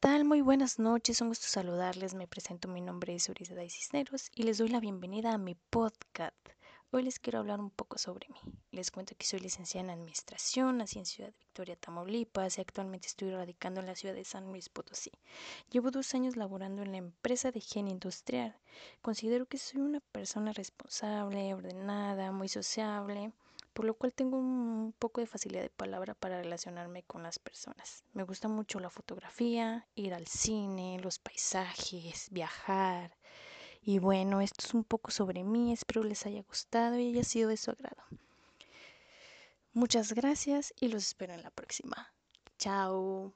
tal? Muy buenas noches, un gusto saludarles. Me presento, mi nombre es Urizada Cisneros y les doy la bienvenida a mi podcast. Hoy les quiero hablar un poco sobre mí. Les cuento que soy licenciada en Administración, nací en Ciudad Victoria, Tamaulipas y actualmente estoy radicando en la ciudad de San Luis Potosí. Llevo dos años laborando en la empresa de higiene industrial. Considero que soy una persona responsable, ordenada, muy sociable por lo cual tengo un poco de facilidad de palabra para relacionarme con las personas. Me gusta mucho la fotografía, ir al cine, los paisajes, viajar. Y bueno, esto es un poco sobre mí, espero les haya gustado y haya sido de su agrado. Muchas gracias y los espero en la próxima. Chao.